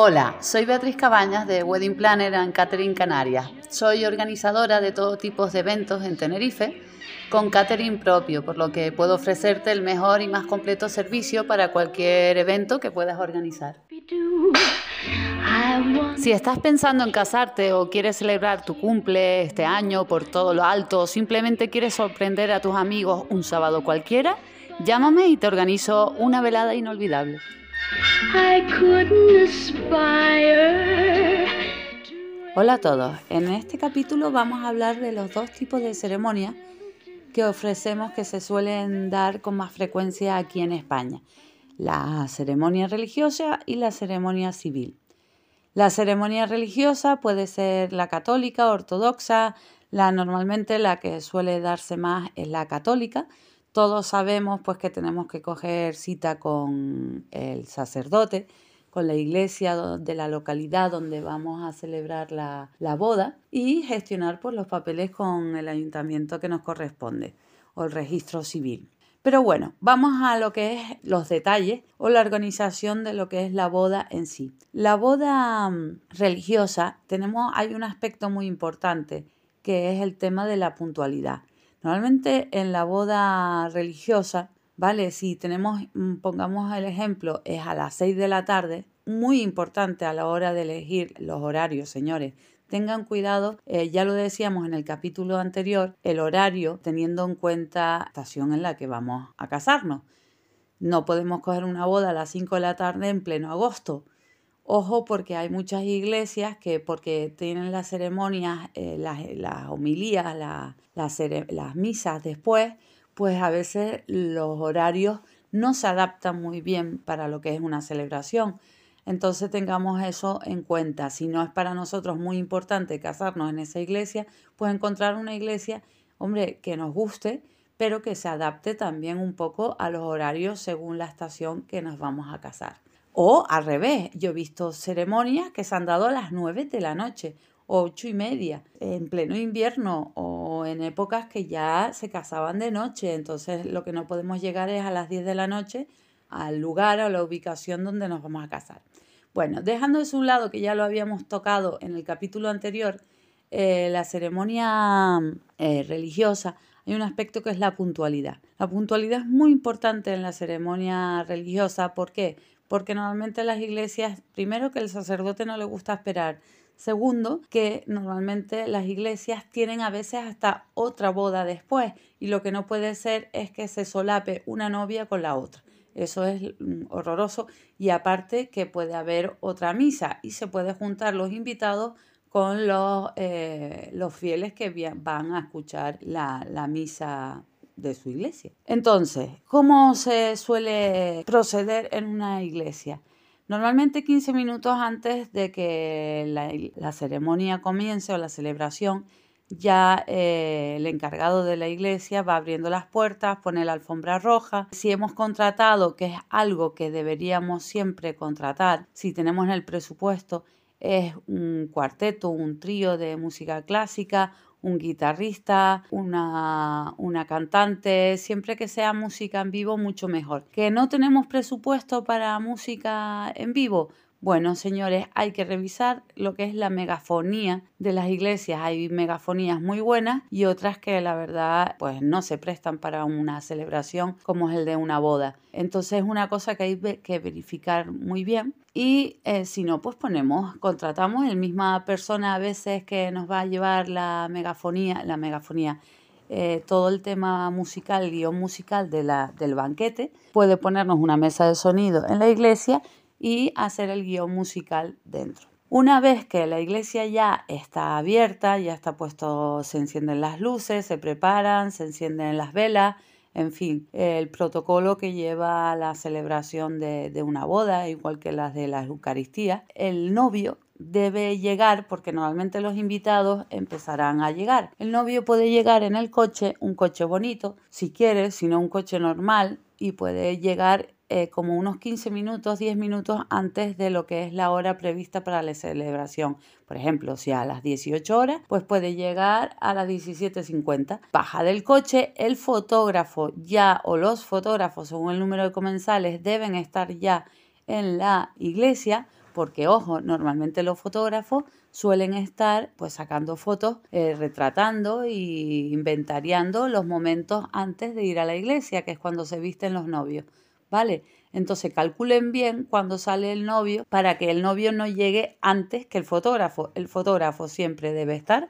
Hola, soy Beatriz Cabañas de Wedding Planner and Catering Canarias. Soy organizadora de todo tipo de eventos en Tenerife con catering propio, por lo que puedo ofrecerte el mejor y más completo servicio para cualquier evento que puedas organizar. Si estás pensando en casarte o quieres celebrar tu cumple este año por todo lo alto o simplemente quieres sorprender a tus amigos un sábado cualquiera, llámame y te organizo una velada inolvidable. Hola a todos, en este capítulo vamos a hablar de los dos tipos de ceremonias que ofrecemos que se suelen dar con más frecuencia aquí en España, la ceremonia religiosa y la ceremonia civil. La ceremonia religiosa puede ser la católica, ortodoxa, la normalmente la que suele darse más es la católica, todos sabemos pues que tenemos que coger cita con el sacerdote, con la iglesia de la localidad donde vamos a celebrar la, boda y gestionar pues, los papeles con el ayuntamiento que nos corresponde o el registro civil. Pero bueno, vamos a lo que es los detalles o la organización de lo que es la boda en sí. La boda mm, religiosa tenemos hay un aspecto muy importante que es el tema de la puntualidad. Normalmente en la boda religiosa, ¿vale? Si tenemos, mm, pongamos el ejemplo, es a las 6 de la tarde, muy importante a la hora de elegir los horarios, señores. Tengan cuidado, eh, ya lo decíamos en el capítulo anterior, el horario teniendo en cuenta la estación en la que vamos a casarnos. No podemos coger una boda a las 5 de la tarde en pleno agosto Ojo porque hay muchas iglesias que porque tienen las ceremonias, eh, las, homilías, las misas después, pues a veces los horarios no se adaptan muy bien para lo que es una celebración. Entonces tengamos eso en cuenta. Si no es para nosotros muy importante casarnos en esa iglesia, pues encontrar una iglesia, hombre, que nos guste, pero que se adapte también un poco a los horarios según la estación que nos vamos a casar. O al revés, yo he visto ceremonias que se han dado a las 9 de la noche, ocho y media, en pleno invierno o en épocas que ya se casaban de noche. Entonces lo que no podemos llegar es a las 10 de la noche al lugar o la ubicación donde nos vamos a casar. Bueno, dejando eso a un lado, que ya lo habíamos tocado en el capítulo anterior, eh, la ceremonia eh, religiosa, hay un aspecto que es la puntualidad. La puntualidad es muy importante en la ceremonia religiosa. ¿Por qué? Porque normalmente las iglesias, primero que el sacerdote no le gusta esperar, segundo que normalmente las iglesias tienen a veces hasta otra boda después y lo que no puede ser es que se solape una novia con la otra. Eso es mm, horroroso y aparte que puede haber otra misa y se puede juntar los invitados con los, eh, los fieles que van a escuchar la, la misa de su iglesia. Entonces, ¿cómo se suele proceder en una iglesia? Normalmente 15 minutos antes de que la, ceremonia comience o la celebración, ya eh, el encargado de la iglesia va abriendo las puertas, pone la alfombra roja. Si hemos contratado, que es algo que deberíamos siempre contratar, si tenemos en el presupuesto, es un cuarteto, un trío de música clásica un guitarrista, una, una cantante, siempre que sea música en vivo, mucho mejor. Que no tenemos presupuesto para música en vivo, bueno, señores, hay que revisar lo que es la megafonía de las iglesias. Hay megafonías muy buenas y otras que la verdad pues no se prestan para una celebración como es el de una boda. Entonces es una cosa que hay que verificar muy bien y eh, si no pues ponemos, contratamos el misma persona a veces que nos va a llevar la megafonía, la megafonía. Eh, todo el tema musical, guion musical de la, del banquete, puede ponernos una mesa de sonido en la iglesia y hacer el guion musical dentro. Una vez que la iglesia ya está abierta, ya está puesto, se encienden las luces, se preparan, se encienden las velas, en fin, el protocolo que lleva la celebración de, de una boda, igual que las de la Eucaristía, el novio debe llegar porque normalmente los invitados empezarán a llegar. El novio puede llegar en el coche, un coche bonito, si quiere, si no un coche normal, y puede llegar eh, como unos 15 minutos, 10 minutos antes de lo que es la hora prevista para la celebración. Por ejemplo, si a las 18 horas, pues puede llegar a las 17.50. Baja del coche, el fotógrafo ya o los fotógrafos, según el número de comensales, deben estar ya en la iglesia porque ojo, normalmente los fotógrafos suelen estar pues sacando fotos, eh, retratando y inventariando los momentos antes de ir a la iglesia, que es cuando se visten los novios, ¿vale? Entonces calculen bien cuando sale el novio para que el novio no llegue antes que el fotógrafo. El fotógrafo siempre debe estar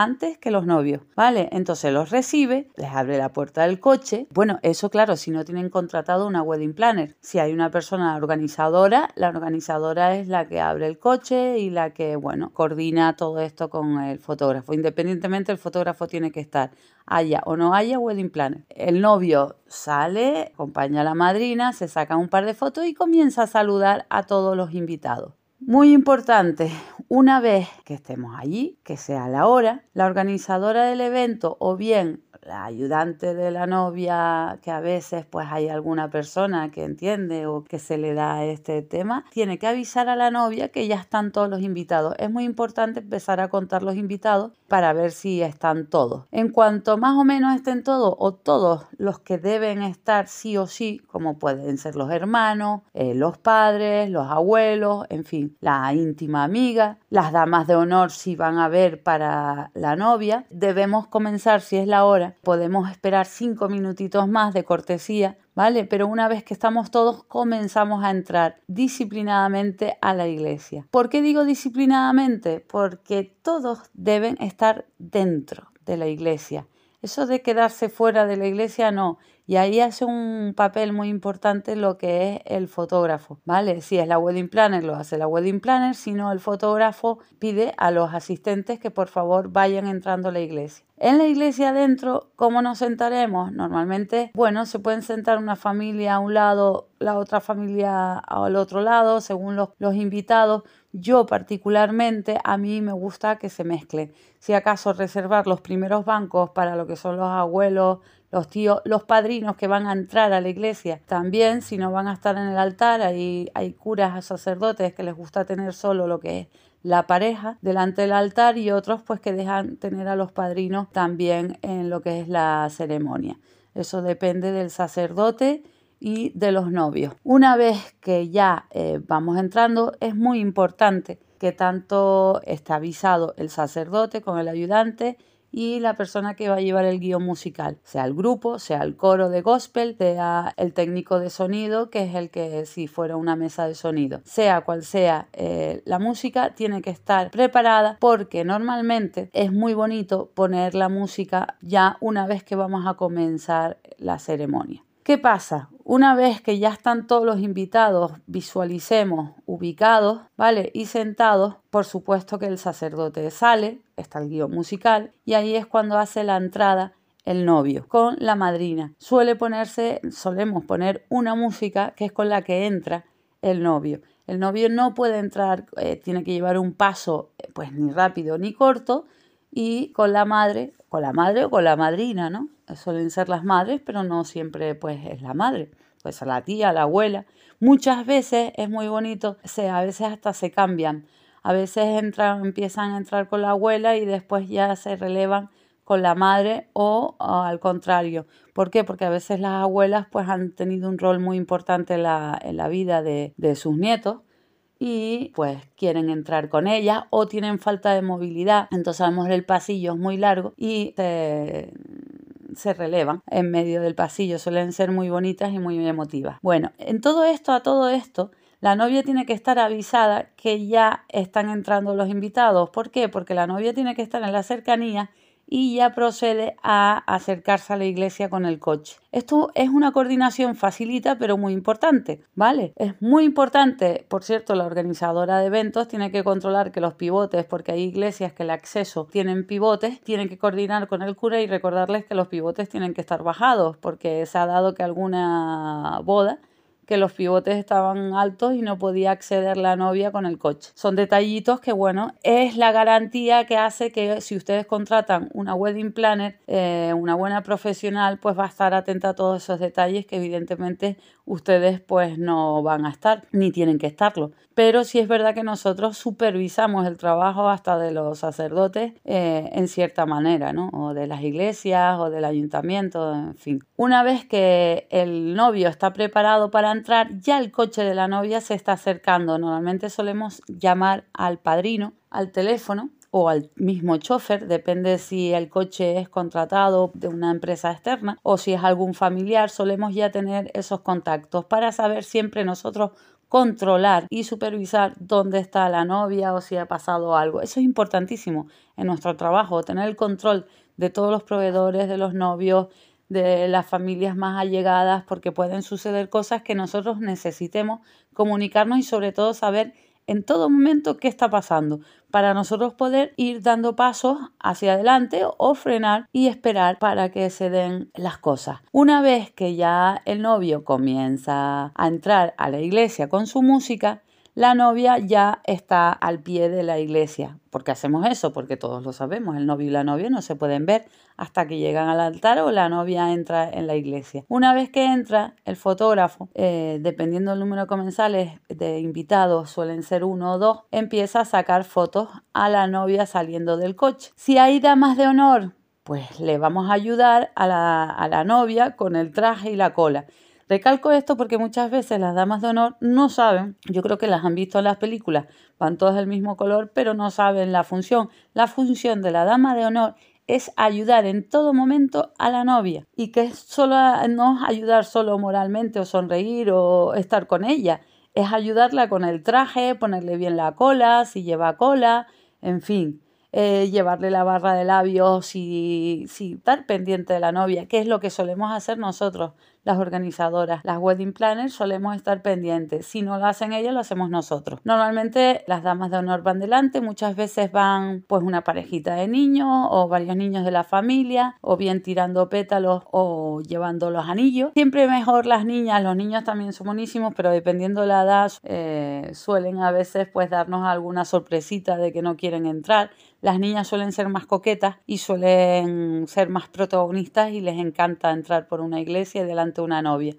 antes que los novios, ¿vale? Entonces los recibe, les abre la puerta del coche. Bueno, eso claro, si no tienen contratado una wedding planner. Si hay una persona organizadora, la organizadora es la que abre el coche y la que, bueno, coordina todo esto con el fotógrafo. Independientemente, el fotógrafo tiene que estar haya o no haya wedding planner. El novio sale, acompaña a la madrina, se saca un par de fotos y comienza a saludar a todos los invitados. Muy importante, una vez que estemos allí, que sea la hora, la organizadora del evento o bien la ayudante de la novia, que a veces pues hay alguna persona que entiende o que se le da este tema, tiene que avisar a la novia que ya están todos los invitados. Es muy importante empezar a contar los invitados para ver si están todos. En cuanto más o menos estén todos o todos los que deben estar sí o sí, como pueden ser los hermanos, eh, los padres, los abuelos, en fin, la íntima amiga, las damas de honor si van a ver para la novia, debemos comenzar, si es la hora, podemos esperar cinco minutitos más de cortesía, ¿vale? Pero una vez que estamos todos, comenzamos a entrar disciplinadamente a la iglesia. ¿Por qué digo disciplinadamente? Porque todos deben estar dentro de la iglesia. Eso de quedarse fuera de la iglesia no. Y ahí hace un papel muy importante lo que es el fotógrafo, ¿vale? Si es la wedding planner, lo hace la wedding planner, si no, el fotógrafo pide a los asistentes que por favor vayan entrando a la iglesia. En la iglesia adentro, ¿cómo nos sentaremos? Normalmente, bueno, se pueden sentar una familia a un lado, la otra familia al otro lado, según los, los invitados. Yo particularmente, a mí me gusta que se mezclen. Si acaso reservar los primeros bancos para lo que son los abuelos, los tíos, los padrinos que van a entrar a la iglesia también, si no van a estar en el altar, hay, hay curas, sacerdotes que les gusta tener solo lo que es la pareja delante del altar y otros pues que dejan tener a los padrinos también en lo que es la ceremonia. Eso depende del sacerdote y de los novios. Una vez que ya eh, vamos entrando, es muy importante que tanto esté avisado el sacerdote con el ayudante y la persona que va a llevar el guion musical, sea el grupo, sea el coro de gospel, sea el técnico de sonido, que es el que si fuera una mesa de sonido, sea cual sea eh, la música, tiene que estar preparada porque normalmente es muy bonito poner la música ya una vez que vamos a comenzar la ceremonia. ¿Qué pasa? Una vez que ya están todos los invitados, visualicemos ubicados, ¿vale? Y sentados, por supuesto que el sacerdote sale, está el guion musical, y ahí es cuando hace la entrada el novio con la madrina. Suele ponerse, solemos poner una música que es con la que entra el novio. El novio no puede entrar, eh, tiene que llevar un paso, eh, pues ni rápido ni corto, y con la madre, con la madre o con la madrina, ¿no? Suelen ser las madres, pero no siempre pues es la madre, pues a la tía, a la abuela. Muchas veces es muy bonito, se, a veces hasta se cambian. A veces empiezan a entrar con la abuela y después ya se relevan con la madre o, al contrario. ¿Por qué? Porque a veces las abuelas pues han tenido un rol muy importante en la, en la vida de, de sus nietos y pues quieren entrar con ella o tienen falta de movilidad. Entonces a lo mejor el pasillo es muy largo y se, se relevan en medio del pasillo. Suelen ser muy bonitas y muy emotivas. Bueno, en todo esto, a todo esto, la novia tiene que estar avisada que ya están entrando los invitados. ¿Por qué? Porque la novia tiene que estar en la cercanía y ya procede a acercarse a la iglesia con el coche. Esto es una coordinación facilita pero muy importante, ¿vale? Es muy importante, por cierto, la organizadora de eventos tiene que controlar que los pivotes, porque hay iglesias que el acceso tienen pivotes, tienen que coordinar con el cura y recordarles que los pivotes tienen que estar bajados, porque se ha dado que alguna boda que los pivotes estaban altos y no podía acceder la novia con el coche. Son detallitos que, bueno, es la garantía que hace que si ustedes contratan una wedding planner, eh, una buena profesional, pues va a estar atenta a todos esos detalles que evidentemente ustedes pues no van a estar ni tienen que estarlo. Pero sí es verdad que nosotros supervisamos el trabajo hasta de los sacerdotes eh, en cierta manera, ¿no? O de las iglesias o del ayuntamiento, en fin. Una vez que el novio está preparado para entrar, ya el coche de la novia se está acercando. Normalmente solemos llamar al padrino al teléfono o al mismo chofer, depende si el coche es contratado de una empresa externa o si es algún familiar, solemos ya tener esos contactos para saber siempre nosotros controlar y supervisar dónde está la novia o si ha pasado algo. Eso es importantísimo en nuestro trabajo, tener el control de todos los proveedores, de los novios, de las familias más allegadas, porque pueden suceder cosas que nosotros necesitemos comunicarnos y sobre todo saber en todo momento qué está pasando para nosotros poder ir dando pasos hacia adelante o frenar y esperar para que se den las cosas. Una vez que ya el novio comienza a entrar a la iglesia con su música, la novia ya está al pie de la iglesia. ¿Por qué hacemos eso? Porque todos lo sabemos, el novio y la novia no se pueden ver hasta que llegan al altar o la novia entra en la iglesia. Una vez que entra, el fotógrafo, eh, dependiendo del número de comensales de invitados, suelen ser uno o dos, empieza a sacar fotos a la novia saliendo del coche. Si hay damas de honor, pues le vamos a ayudar a la, a la novia con el traje y la cola. Recalco esto porque muchas veces las damas de honor no saben, yo creo que las han visto en las películas, van todas del mismo color, pero no saben la función. La función de la dama de honor es ayudar en todo momento a la novia y que solo no es ayudar solo moralmente o sonreír o estar con ella, es ayudarla con el traje, ponerle bien la cola, si lleva cola, en fin. Eh, llevarle la barra de labios y, si estar pendiente de la novia, que es lo que solemos hacer nosotros las organizadoras, las wedding planners, solemos estar pendientes. Si no lo hacen ellas, lo hacemos nosotros. Normalmente las damas de honor van delante, muchas veces van pues una parejita de niños o varios niños de la familia, o bien tirando pétalos o llevando los anillos. Siempre mejor las niñas, los niños también son buenísimos, pero dependiendo de la edad, eh, suelen a veces pues darnos alguna sorpresita de que no quieren entrar. Las niñas suelen ser más coquetas y suelen ser más protagonistas y les encanta entrar por una iglesia y delante una novia.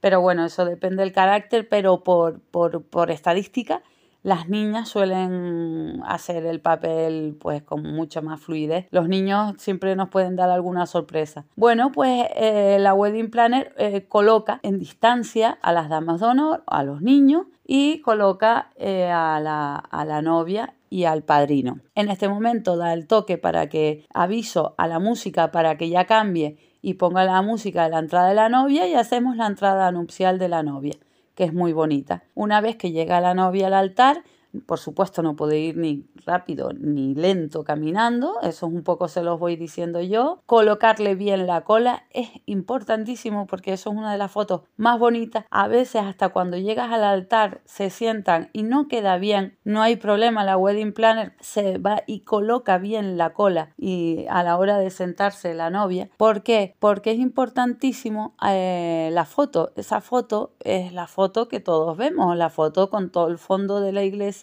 Pero bueno, eso depende del carácter, pero por, por, por estadística, las niñas suelen hacer el papel pues con mucha más fluidez. Los niños siempre nos pueden dar alguna sorpresa. Bueno, pues eh, la wedding planner eh, coloca en distancia a las damas de honor, a los niños y coloca eh, a, la, a la novia y al padrino. En este momento da el toque para que aviso a la música para que ya cambie y ponga la música de la entrada de la novia y hacemos la entrada nupcial de la novia, que es muy bonita. Una vez que llega la novia al altar, por supuesto no puede ir ni rápido ni lento caminando, eso es un poco se los voy diciendo yo. Colocarle bien la cola es importantísimo porque eso es una de las fotos más bonitas. A veces hasta cuando llegas al altar se sientan y no queda bien, no hay problema, la wedding planner se va y coloca bien la cola y a la hora de sentarse la novia. ¿Por qué? Porque es importantísimo eh, la foto. Esa foto es la foto que todos vemos, la foto con todo el fondo de la iglesia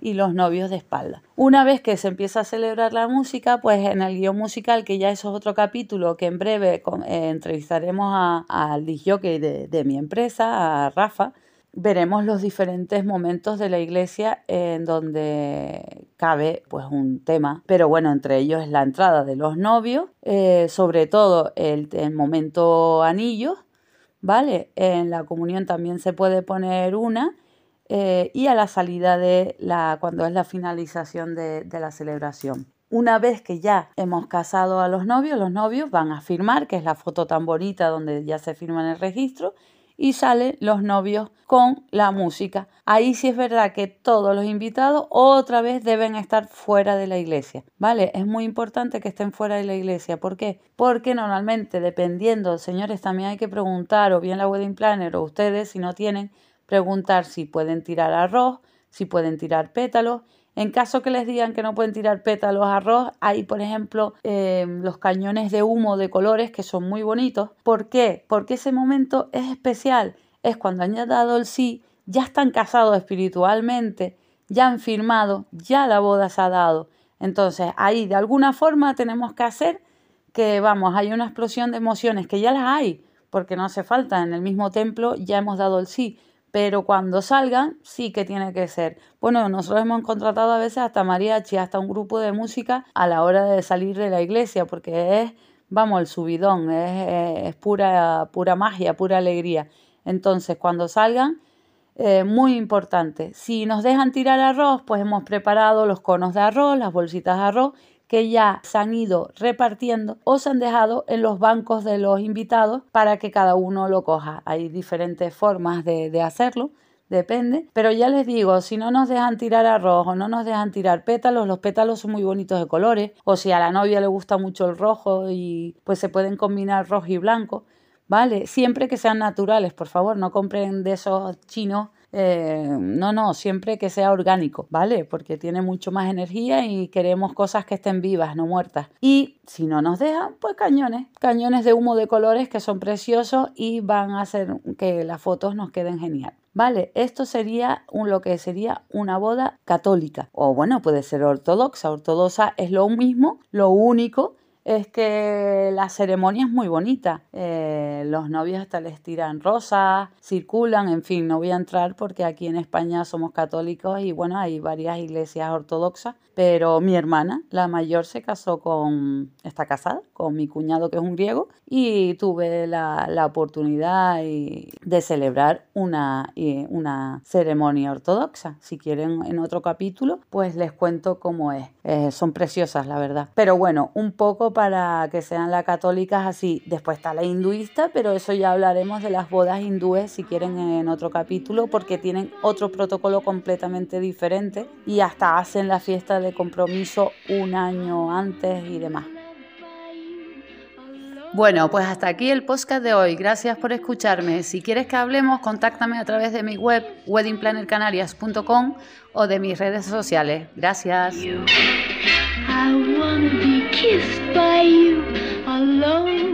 y los novios de espalda. Una vez que se empieza a celebrar la música, pues en el guion musical, que ya eso es otro capítulo, que en breve eh, entrevistaremos al disjockey de, de mi empresa, a Rafa, veremos los diferentes momentos de la iglesia en donde cabe pues un tema, pero bueno, entre ellos es la entrada de los novios, eh, sobre todo el, el, momento anillos, ¿vale? En la comunión también se puede poner una eh, y a la salida de la, cuando es la finalización de, de la celebración. Una vez que ya hemos casado a los novios, los novios van a firmar, que es la foto tan bonita donde ya se firma en el registro, y salen los novios con la música. Ahí sí es verdad que todos los invitados otra vez deben estar fuera de la iglesia, ¿vale? Es muy importante que estén fuera de la iglesia. ¿Por qué? Porque normalmente, dependiendo, señores, también hay que preguntar, o bien la wedding planner o ustedes, si no tienen, preguntar si pueden tirar arroz, si pueden tirar pétalos. En caso que les digan que no pueden tirar pétalos arroz, hay por ejemplo em, los cañones de humo de colores que son muy bonitos. ¿Por qué? Porque ese momento es especial. Es cuando han dado el sí, ya están casados espiritualmente, ya han firmado, ya la boda se ha dado. Entonces ahí de alguna forma tenemos que hacer que, vamos, hay una explosión de emociones que ya las hay, porque no hace falta, en el mismo templo ya hemos dado el sí, pero cuando salgan sí que tiene que ser. Bueno, nosotros hemos contratado a veces hasta mariachi, hasta un grupo de música a la hora de salir de la iglesia, porque es, vamos, el subidón, es, pura, pura magia, pura alegría. Entonces, cuando salgan, eh, muy importante. Si nos dejan tirar arroz, pues hemos preparado los conos de arroz, las bolsitas de arroz que ya se han ido repartiendo o se han dejado en los bancos de los invitados para que cada uno lo coja. Hay diferentes formas de, hacerlo depende. Pero ya les digo, si no nos dejan tirar arroz o no nos dejan tirar pétalos, los pétalos son muy bonitos de colores. O si a la novia le gusta mucho el rojo y pues se pueden combinar rojo y blanco. ¿Vale? Siempre que sean naturales, por favor, no compren de esos chinos eh, no, no, siempre que sea orgánico, ¿vale? Porque tiene mucho más energía y queremos cosas que estén vivas, no muertas. Y si no nos dejan, pues cañones, cañones de humo de colores que son preciosos y van a hacer que las fotos nos queden genial. Vale, esto sería lo que sería una boda católica. O bueno, puede ser ortodoxa. Ortodoxa es lo mismo, lo único es que la ceremonia es muy bonita. Eh, los novios hasta les tiran rosas, circulan, en fin, no voy a entrar porque aquí en España somos católicos y bueno, hay varias iglesias ortodoxas, pero mi hermana, la mayor, se casó con, está casada con mi cuñado que es un griego y tuve la, oportunidad de celebrar una, una ceremonia ortodoxa. Si quieren en otro capítulo, pues les cuento cómo es. Eh, son preciosas, la verdad. Pero bueno, un poco para que sean las católicas así. Después está la hinduista, pero eso ya hablaremos de las bodas hindúes si quieren en otro capítulo, porque tienen otro protocolo completamente diferente y hasta hacen la fiesta de compromiso un año antes y demás. Bueno, pues hasta aquí el podcast de hoy. Gracias por escucharme. Si quieres que hablemos, contáctame a través de mi web weddingplannercanarias.com o de mis redes sociales. Gracias. I wanna be kissed by you alone.